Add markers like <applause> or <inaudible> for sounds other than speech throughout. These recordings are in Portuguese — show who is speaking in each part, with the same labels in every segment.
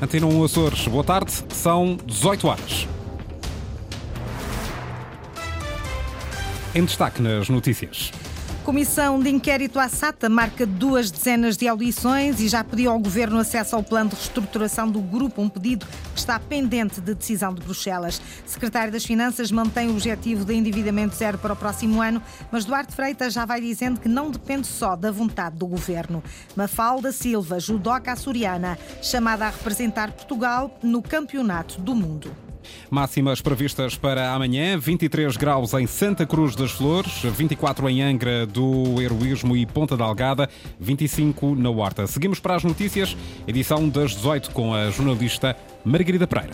Speaker 1: Antena 1 Açores, boa tarde, são 18 horas. Em destaque nas notícias.
Speaker 2: Comissão de Inquérito à SATA marca duas dezenas de audições e já pediu ao Governo acesso ao plano de reestruturação do grupo, um pedido está pendente de decisão de Bruxelas. Secretário das Finanças mantém o objetivo de endividamento zero para o próximo ano, mas Duarte Freitas já vai dizendo que não depende só da vontade do Governo. Mafalda Silva, judoca açoriana, chamada a representar Portugal no Campeonato do Mundo.
Speaker 1: Máximas previstas para amanhã: 23 graus em Santa Cruz das Flores, 24 em Angra do Heroísmo e Ponta da Algada, 25 na Horta. Seguimos para as notícias, edição das 18 com a jornalista Margarida Pereira.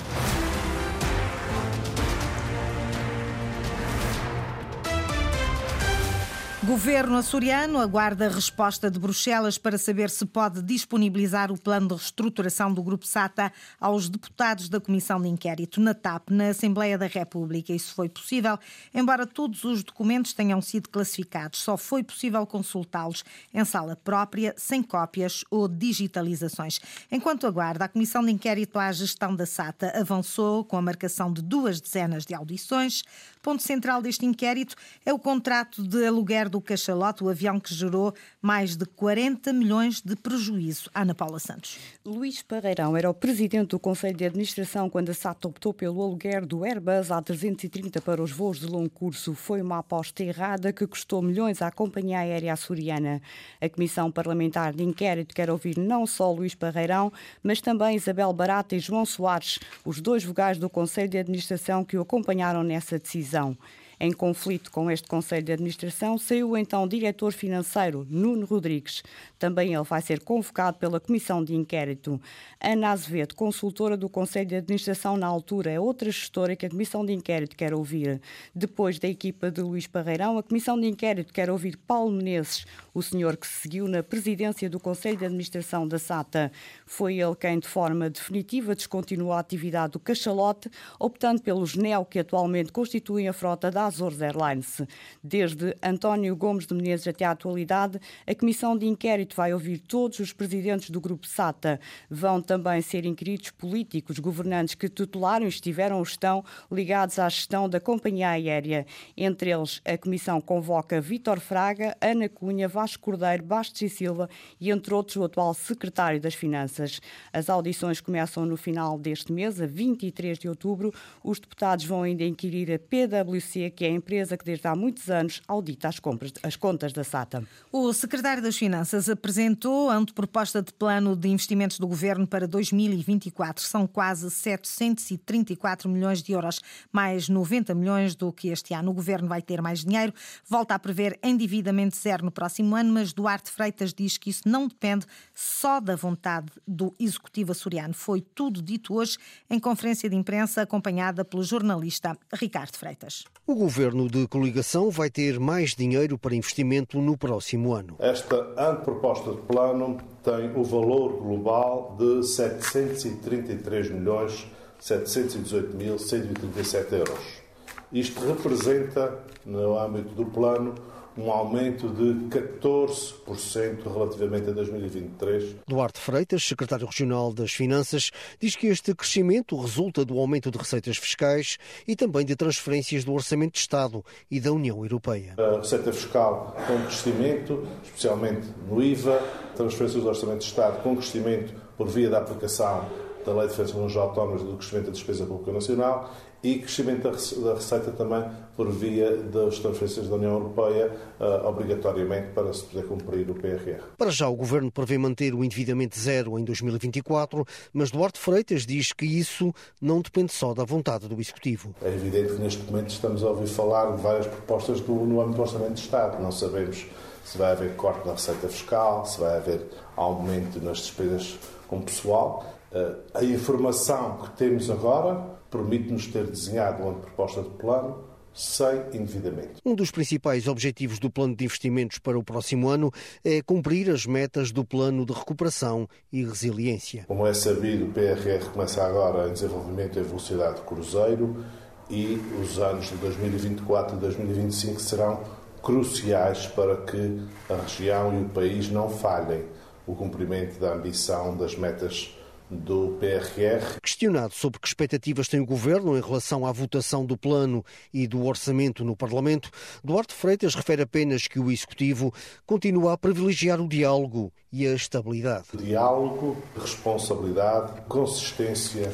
Speaker 2: Governo açoriano aguarda a resposta de Bruxelas para saber se pode disponibilizar o plano de reestruturação do Grupo SATA aos deputados da Comissão de Inquérito na TAP, na Assembleia da República. Isso foi possível, embora todos os documentos tenham sido classificados. Só foi possível consultá-los em sala própria, sem cópias ou digitalizações. Enquanto aguarda, a Comissão de Inquérito à Gestão da SATA avançou com a marcação de duas dezenas de audições. Ponto central deste inquérito é o contrato de aluguer do cachalote, o avião que gerou mais de 40 milhões de prejuízo. Ana Paula Santos.
Speaker 3: Luís Parreirão era o presidente do Conselho de Administração quando a SAT optou pelo aluguer do Airbus A330 para os voos de longo curso. Foi uma aposta errada que custou milhões à companhia aérea açoriana. A Comissão Parlamentar de Inquérito quer ouvir não só Luís Parreirão, mas também Isabel Barata e João Soares, os dois vogais do Conselho de Administração que o acompanharam nessa decisão decisão. Em conflito com este Conselho de Administração, saiu então o diretor financeiro, Nuno Rodrigues. Também ele vai ser convocado pela Comissão de Inquérito. Ana Azevedo, consultora do Conselho de Administração na altura, é outra gestora que a Comissão de Inquérito quer ouvir. Depois da equipa de Luís Parreirão, a Comissão de Inquérito quer ouvir Paulo Menezes, o senhor que seguiu na presidência do Conselho de Administração da SATA. Foi ele quem, de forma definitiva, descontinuou a atividade do cachalote, optando pelos NEO, que atualmente constituem a frota da Azores Airlines. Desde António Gomes de Menezes até à atualidade, a Comissão de Inquérito vai ouvir todos os presidentes do Grupo SATA. Vão também ser inquiridos políticos, governantes que tutelaram estiveram ou estão ligados à gestão da companhia aérea. Entre eles, a Comissão convoca Vítor Fraga, Ana Cunha, Vasco Cordeiro, Bastos e Silva e, entre outros, o atual secretário das Finanças. As audições começam no final deste mês, a 23 de outubro. Os deputados vão ainda inquirir a PwC, que é a empresa que desde há muitos anos audita as, compras, as contas da SATA.
Speaker 2: O secretário das Finanças apresentou a anteproposta de plano de investimentos do governo para 2024. São quase 734 milhões de euros, mais 90 milhões do que este ano. O governo vai ter mais dinheiro, volta a prever endividamento zero no próximo ano, mas Duarte Freitas diz que isso não depende só da vontade do executivo açoriano. Foi tudo dito hoje em conferência de imprensa acompanhada pelo jornalista Ricardo Freitas.
Speaker 4: O governo de coligação vai ter mais dinheiro para investimento no próximo ano.
Speaker 5: Esta anteproposta de plano tem o valor global de 733 milhões 718 mil 137 euros. Isto representa, no âmbito do plano, um aumento de 14% relativamente a 2023.
Speaker 4: Duarte Freitas, secretário regional das Finanças, diz que este crescimento resulta do aumento de receitas fiscais e também de transferências do Orçamento de Estado e da União Europeia.
Speaker 5: A receita fiscal com crescimento, especialmente no IVA, transferências do Orçamento de Estado com crescimento por via da aplicação da Lei de Defesa dos Autónomos e do crescimento da despesa pública nacional e crescimento da receita também por via das transferências da União Europeia, uh, obrigatoriamente para se poder cumprir o PRR.
Speaker 4: Para já, o Governo prevê manter o endividamento zero em 2024, mas Duarte Freitas diz que isso não depende só da vontade do Executivo.
Speaker 5: É evidente que neste momento estamos a ouvir falar de várias propostas do, no âmbito do Orçamento de Estado. Não sabemos se vai haver corte na receita fiscal, se vai haver aumento nas despesas com pessoal. Uh, a informação que temos agora permite-nos ter desenhado uma proposta de plano sem endividamento.
Speaker 4: Um dos principais objetivos do plano de investimentos para o próximo ano é cumprir as metas do plano de recuperação e resiliência.
Speaker 5: Como é sabido, o PRR começa agora em desenvolvimento em velocidade de cruzeiro e os anos de 2024 e 2025 serão cruciais para que a região e o país não falhem o cumprimento da ambição das metas do PRR.
Speaker 4: Questionado sobre que expectativas tem o Governo em relação à votação do plano e do orçamento no Parlamento, Duarte Freitas refere apenas que o Executivo continua a privilegiar o diálogo e a estabilidade.
Speaker 5: Diálogo, responsabilidade, consistência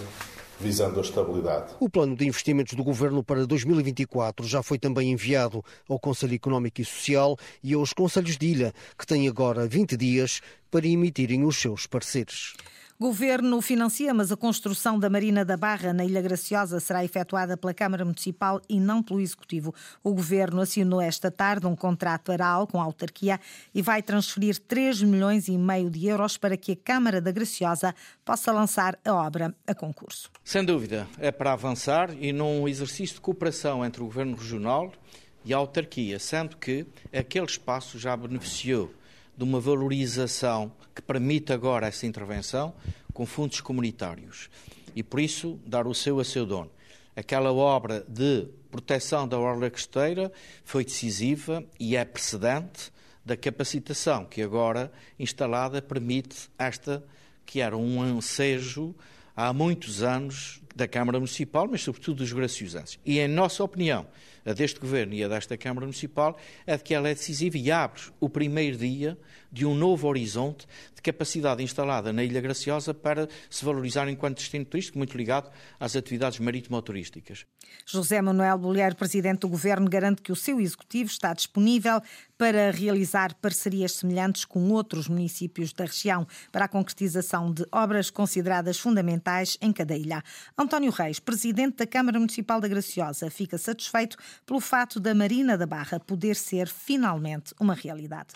Speaker 5: visando a estabilidade.
Speaker 4: O plano de investimentos do Governo para 2024 já foi também enviado ao Conselho Económico e Social e aos Conselhos de Ilha, que têm agora 20 dias para emitirem os seus pareceres.
Speaker 2: Governo financia, mas a construção da Marina da Barra na Ilha Graciosa será efetuada pela Câmara Municipal e não pelo Executivo. O Governo assinou esta tarde um contrato aral com a autarquia e vai transferir 3 milhões e meio de euros para que a Câmara da Graciosa possa lançar a obra a concurso.
Speaker 6: Sem dúvida, é para avançar e num exercício de cooperação entre o Governo Regional e a autarquia, sendo que aquele espaço já beneficiou de uma valorização que permite agora essa intervenção com fundos comunitários e, por isso, dar o seu a seu dono. Aquela obra de proteção da orla costeira foi decisiva e é precedente da capacitação que agora instalada permite esta que era um ansejo há muitos anos da Câmara Municipal, mas sobretudo dos graciosenses. E, em nossa opinião, a deste Governo e a desta Câmara Municipal, é de que ela é decisiva e abre o primeiro dia de um novo horizonte de capacidade instalada na Ilha Graciosa para se valorizar enquanto destino turístico, muito ligado às atividades marítimo-turísticas.
Speaker 2: José Manuel Bolheiro, Presidente do Governo, garante que o seu Executivo está disponível para realizar parcerias semelhantes com outros municípios da região para a concretização de obras consideradas fundamentais em cada ilha. António Reis, Presidente da Câmara Municipal da Graciosa, fica satisfeito pelo fato da Marina da Barra poder ser finalmente uma realidade.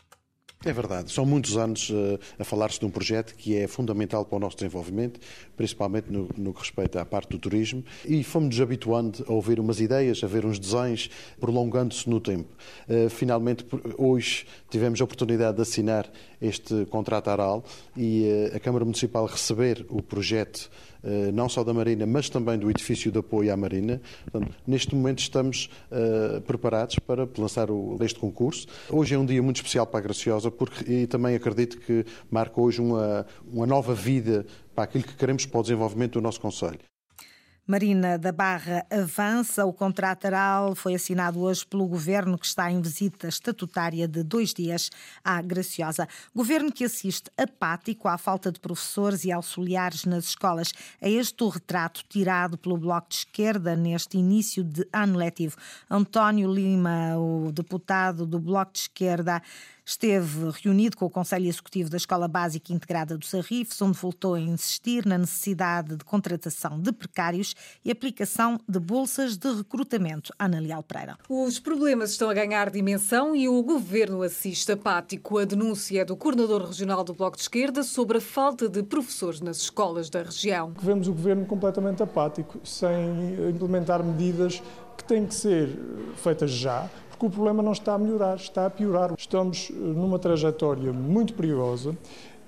Speaker 7: É verdade. São muitos anos uh, a falar-se de um projeto que é fundamental para o nosso desenvolvimento, principalmente no, no que respeita à parte do turismo, e fomos-nos habituando a ouvir umas ideias, a ver uns desenhos, prolongando-se no tempo. Uh, finalmente, hoje tivemos a oportunidade de assinar este contrato aral e uh, a Câmara Municipal receber o projeto eh, não só da Marina, mas também do edifício de apoio à Marina. Portanto, neste momento estamos uh, preparados para lançar este concurso. Hoje é um dia muito especial para a Graciosa porque, e também acredito que marca hoje uma, uma nova vida para aquilo que queremos para o desenvolvimento do nosso Conselho.
Speaker 2: Marina da Barra avança. O contrato aral foi assinado hoje pelo governo que está em visita estatutária de dois dias à Graciosa. Governo que assiste apático à falta de professores e auxiliares nas escolas. É este o retrato tirado pelo Bloco de Esquerda neste início de ano letivo. António Lima, o deputado do Bloco de Esquerda, Esteve reunido com o Conselho Executivo da Escola Básica Integrada do Sarrifes, onde voltou a insistir na necessidade de contratação de precários e aplicação de bolsas de recrutamento. Ana Leal Pereira.
Speaker 8: Os problemas estão a ganhar dimensão e o governo assiste apático. A denúncia é do coordenador regional do Bloco de Esquerda sobre a falta de professores nas escolas da região.
Speaker 9: Vemos o governo completamente apático, sem implementar medidas que têm que ser feitas já, porque o problema não está a melhorar, está a piorar. Estamos eh, numa trajetória muito perigosa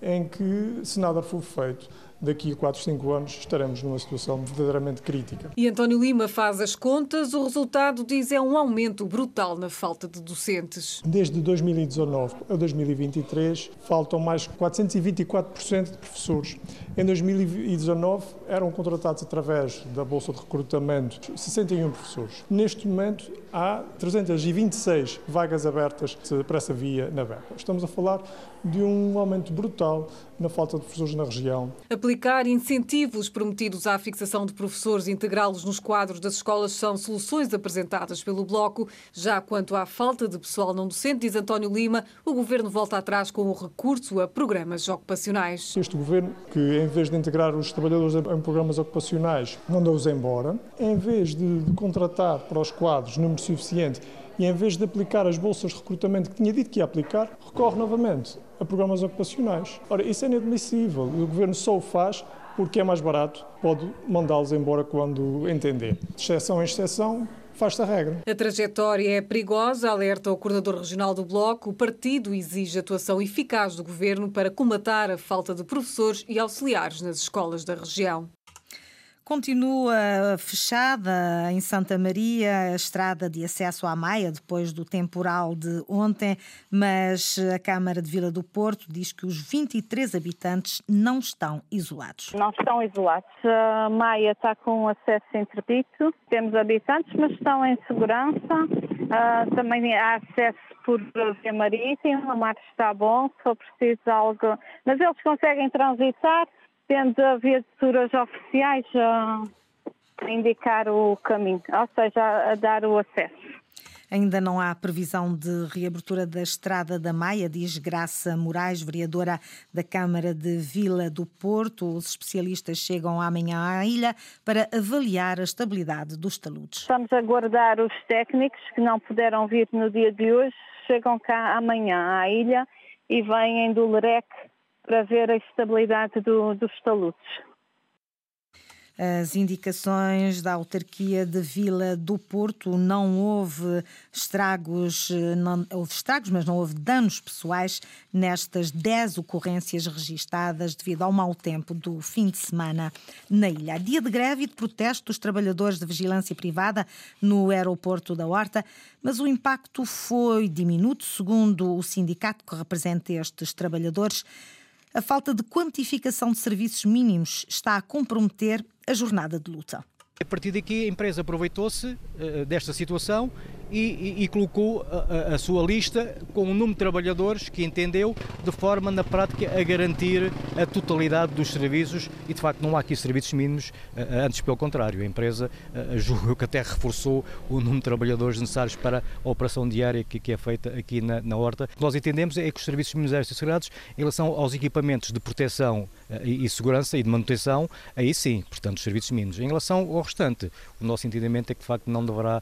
Speaker 9: em que, se nada for feito, daqui a 4, 5 anos estaremos numa situação verdadeiramente crítica.
Speaker 8: E António Lima faz as contas, o resultado diz é um aumento brutal na falta de docentes.
Speaker 9: Desde 2019 a 2023 faltam mais 424% de professores. Em 2019 eram contratados através da Bolsa de Recrutamento 61 professores. Neste momento há 326 vagas abertas para essa via na BEPA. Estamos a falar de um aumento brutal na falta de professores na região.
Speaker 8: Aplicar incentivos prometidos à fixação de professores e integrá-los nos quadros das escolas são soluções apresentadas pelo Bloco. Já quanto à falta de pessoal não docente, diz António Lima, o Governo volta atrás com o recurso a programas ocupacionais.
Speaker 9: Este Governo, que em vez de integrar os trabalhadores em programas ocupacionais, manda-os embora, em vez de, de contratar para os quadros número suficiente e em vez de aplicar as bolsas de recrutamento que tinha dito que ia aplicar, recorre novamente a programas ocupacionais. Ora, isso é inadmissível. O governo só o faz porque é mais barato, pode mandá-los embora quando entender. De exceção em exceção, faz-se a regra.
Speaker 8: A trajetória é perigosa, alerta o coordenador regional do Bloco. O partido exige atuação eficaz do governo para comatar a falta de professores e auxiliares nas escolas da região.
Speaker 2: Continua fechada em Santa Maria a estrada de acesso à Maia depois do temporal de ontem, mas a Câmara de Vila do Porto diz que os 23 habitantes não estão isolados.
Speaker 10: Não estão isolados. A Maia está com acesso interdito, temos habitantes, mas estão em segurança. Uh, também há acesso por via marítima, o mar está bom, se for preciso algo. Mas eles conseguem transitar tendo a viaturas oficiais a indicar o caminho, ou seja, a dar o acesso.
Speaker 2: Ainda não há previsão de reabertura da Estrada da Maia, diz Graça Moraes, vereadora da Câmara de Vila do Porto. Os especialistas chegam amanhã à ilha para avaliar a estabilidade dos taludes.
Speaker 10: Estamos a aguardar os técnicos que não puderam vir no dia de hoje, chegam cá amanhã à ilha e vêm do LEREC para ver a estabilidade do, dos taludes.
Speaker 2: As indicações da autarquia de Vila do Porto não houve estragos, não, houve estragos, mas não houve danos pessoais nestas 10 ocorrências registadas devido ao mau tempo do fim de semana na ilha. Dia de greve e de protesto dos trabalhadores de vigilância privada no aeroporto da Horta, mas o impacto foi diminuto, segundo o sindicato que representa estes trabalhadores. A falta de quantificação de serviços mínimos está a comprometer a jornada de luta.
Speaker 11: A partir daqui, a empresa aproveitou-se uh, desta situação e, e, e colocou a, a, sua lista com um número de trabalhadores que entendeu de forma, na prática, a garantir a totalidade dos serviços e, de facto, não há aqui serviços mínimos, antes pelo contrário. A empresa, uh, julgo que até reforçou o número de trabalhadores necessários para a operação diária que, que é feita aqui na, na Horta. O que nós entendemos é que os serviços mínimos devem ser segurados em relação aos equipamentos de proteção e, e segurança e de manutenção, aí sim, portanto, os serviços mínimos. Em relação ao restante, o nosso entendimento é que de facto não deverá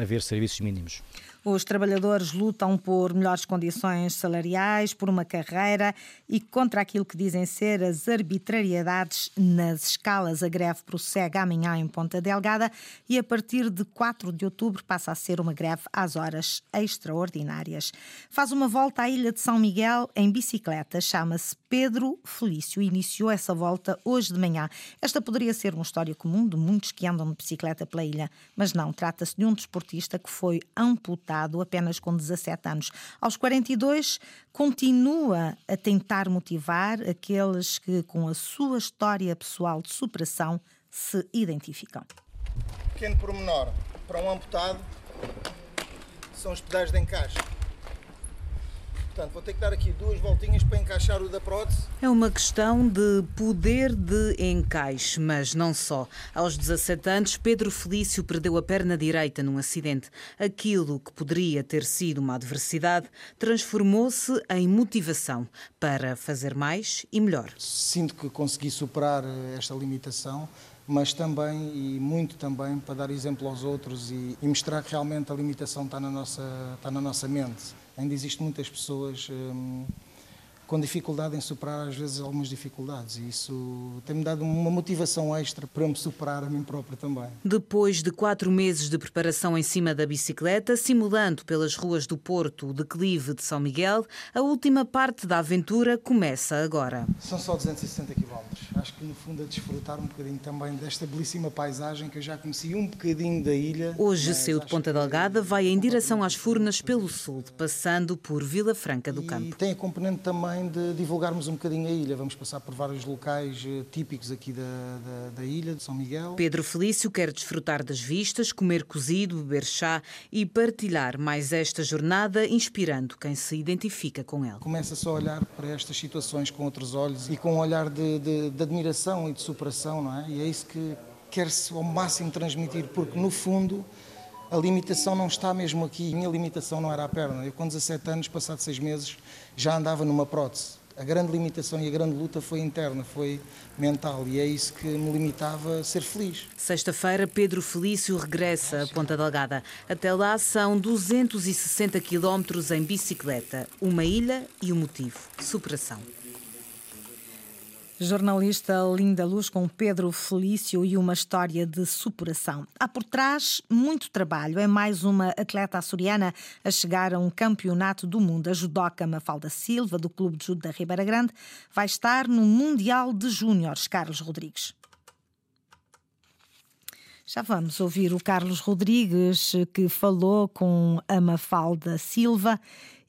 Speaker 11: haver serviços mínimos.
Speaker 2: Os trabalhadores lutam por melhores condições salariais, por uma carreira e contra aquilo que dizem ser as arbitrariedades nas escalas. A greve prossegue amanhã em Ponta Delgada e a partir de 4 de outubro passa a ser uma greve às horas extraordinárias. Faz uma volta à Ilha de São Miguel em bicicleta. Chama-se Pedro Felício. Iniciou essa volta hoje de manhã. Esta poderia ser uma história comum de muitos que andam de bicicleta pela ilha, mas não. Trata-se de um desportista que foi amputado apenas com 17 anos. Aos 42, continua a tentar motivar aqueles que, com a sua história pessoal de superação, se identificam.
Speaker 12: Pequeno pormenor, para um amputado, são os pedais de encaixe. Portanto, vou ter que dar aqui duas voltinhas para encaixar o da prótese.
Speaker 13: É uma questão de poder de encaixe, mas não só. Aos 17 anos, Pedro Felício perdeu a perna direita num acidente. Aquilo que poderia ter sido uma adversidade transformou-se em motivação para fazer mais e melhor.
Speaker 12: Sinto que consegui superar eh, esta limitação mas também e muito também para dar exemplo aos outros e, e mostrar que realmente a limitação está na nossa, está na nossa mente ainda existem muitas pessoas hum, com dificuldade em superar às vezes algumas dificuldades e isso tem-me dado uma motivação extra para me superar a mim próprio também.
Speaker 13: Depois de quatro meses de preparação em cima da bicicleta, simulando pelas ruas do Porto o declive de São Miguel, a última parte da aventura começa agora.
Speaker 12: São só 260 km. Acho que no fundo a desfrutar um bocadinho também desta belíssima paisagem que eu já conheci um bocadinho da ilha.
Speaker 13: Hoje saiu de Ponta Delgada, vai em direção às Furnas pelo sul, passando por Vila Franca do Campo.
Speaker 12: E tem a componente também também de divulgarmos um bocadinho a ilha. Vamos passar por vários locais eh, típicos aqui da, da, da, ilha, de São Miguel.
Speaker 13: Pedro Felício quer desfrutar das vistas, comer cozido, beber chá e partilhar mais esta jornada, inspirando quem se identifica com ela.
Speaker 12: Começa-se a olhar para estas situações com outros olhos e com um olhar de, de, de admiração e de superação, não é? E é isso que quer-se ao máximo transmitir, porque no fundo a limitação não está mesmo aqui. A minha limitação não era a perna. Eu, com 17 anos, passado seis meses, já andava numa prótese. A grande limitação e a grande luta foi interna, foi mental, e é isso que me limitava a ser feliz.
Speaker 13: Sexta-feira, Pedro Felício regressa a Ponta Delgada. Até lá são 260 quilómetros em bicicleta. Uma ilha e um motivo: superação.
Speaker 2: Jornalista Linda Luz com Pedro Felício e uma história de superação. Há por trás muito trabalho. É mais uma atleta açoriana a chegar a um campeonato do mundo. A judoca Mafalda Silva, do Clube de Judo da Ribeira Grande, vai estar no Mundial de Júniores, Carlos Rodrigues. Já vamos ouvir o Carlos Rodrigues, que falou com a Mafalda Silva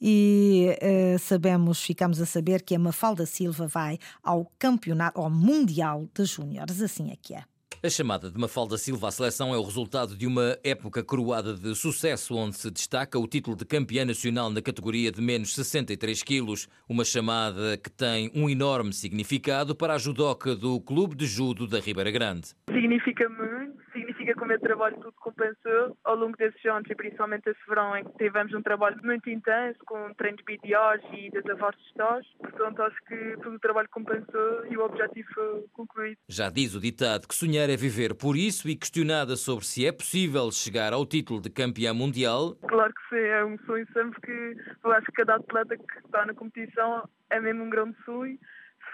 Speaker 2: e uh, sabemos, ficamos a saber que a Mafalda Silva vai ao campeonato, ao Mundial de Júniores, assim é que é.
Speaker 14: A chamada de Mafalda Silva à seleção é o resultado de uma época coroada de sucesso, onde se destaca o título de campeã nacional na categoria de menos 63 quilos. Uma chamada que tem um enorme significado para a judoca do Clube de Judo da Ribeira Grande.
Speaker 15: Significa muito, significa que o meu trabalho tudo compensou ao longo desses anos e principalmente esse verão em que tivemos um trabalho muito intenso com treinos BDOs e desafios de estágio. Portanto, acho que todo o trabalho compensou e o objetivo foi concluído.
Speaker 14: Já diz o ditado que sonhar é viver por isso e questionada sobre se é possível chegar ao título de campeã mundial.
Speaker 15: Claro que sim, é um sonho sempre que eu acho que cada atleta que está na competição é mesmo um grande sonho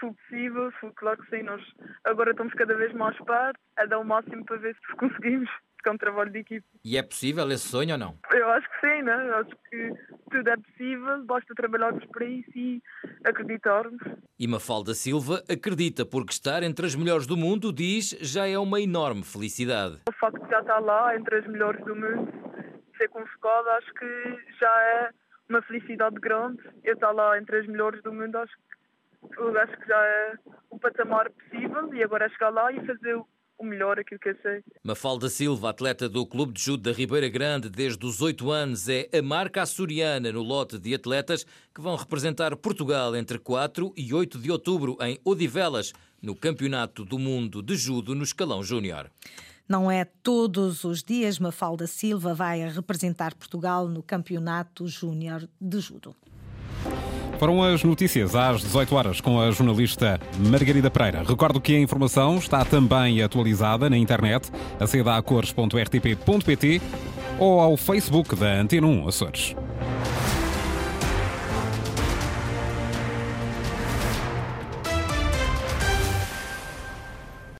Speaker 15: for possível, for, claro que sim, nós agora estamos cada vez mais perto, a dar o máximo para ver se <laughs> conseguimos, porque é um trabalho de equipe.
Speaker 14: E é possível esse sonho ou não?
Speaker 15: Eu acho que sim, né? Eu acho que tudo é possível, basta trabalharmos para isso e acreditarmos.
Speaker 14: E Mafalda Silva acredita porque estar entre as melhores do mundo, diz, já é uma enorme felicidade.
Speaker 15: O facto de já estar lá, entre as melhores do mundo, ser convocada, acho que já é uma felicidade grande. Eu estar lá entre as melhores do mundo, acho eu acho que já é o patamar possível e agora é chegar lá e fazer o melhor, aquilo que eu sei.
Speaker 14: Mafalda Silva, atleta do Clube de Judo da Ribeira Grande desde os 8 anos, é a marca açoriana no lote de atletas que vão representar Portugal entre 4 e 8 de outubro em Odivelas, no Campeonato do Mundo de Judo no escalão júnior.
Speaker 2: Não é todos os dias Mafalda Silva vai representar Portugal no Campeonato Júnior de Judo.
Speaker 1: Foram as notícias às 18 horas com a jornalista Margarida Pereira. Recordo que a informação está também atualizada na internet, aceda a cores.rtp.pt ou ao Facebook da Antena 1 Açores.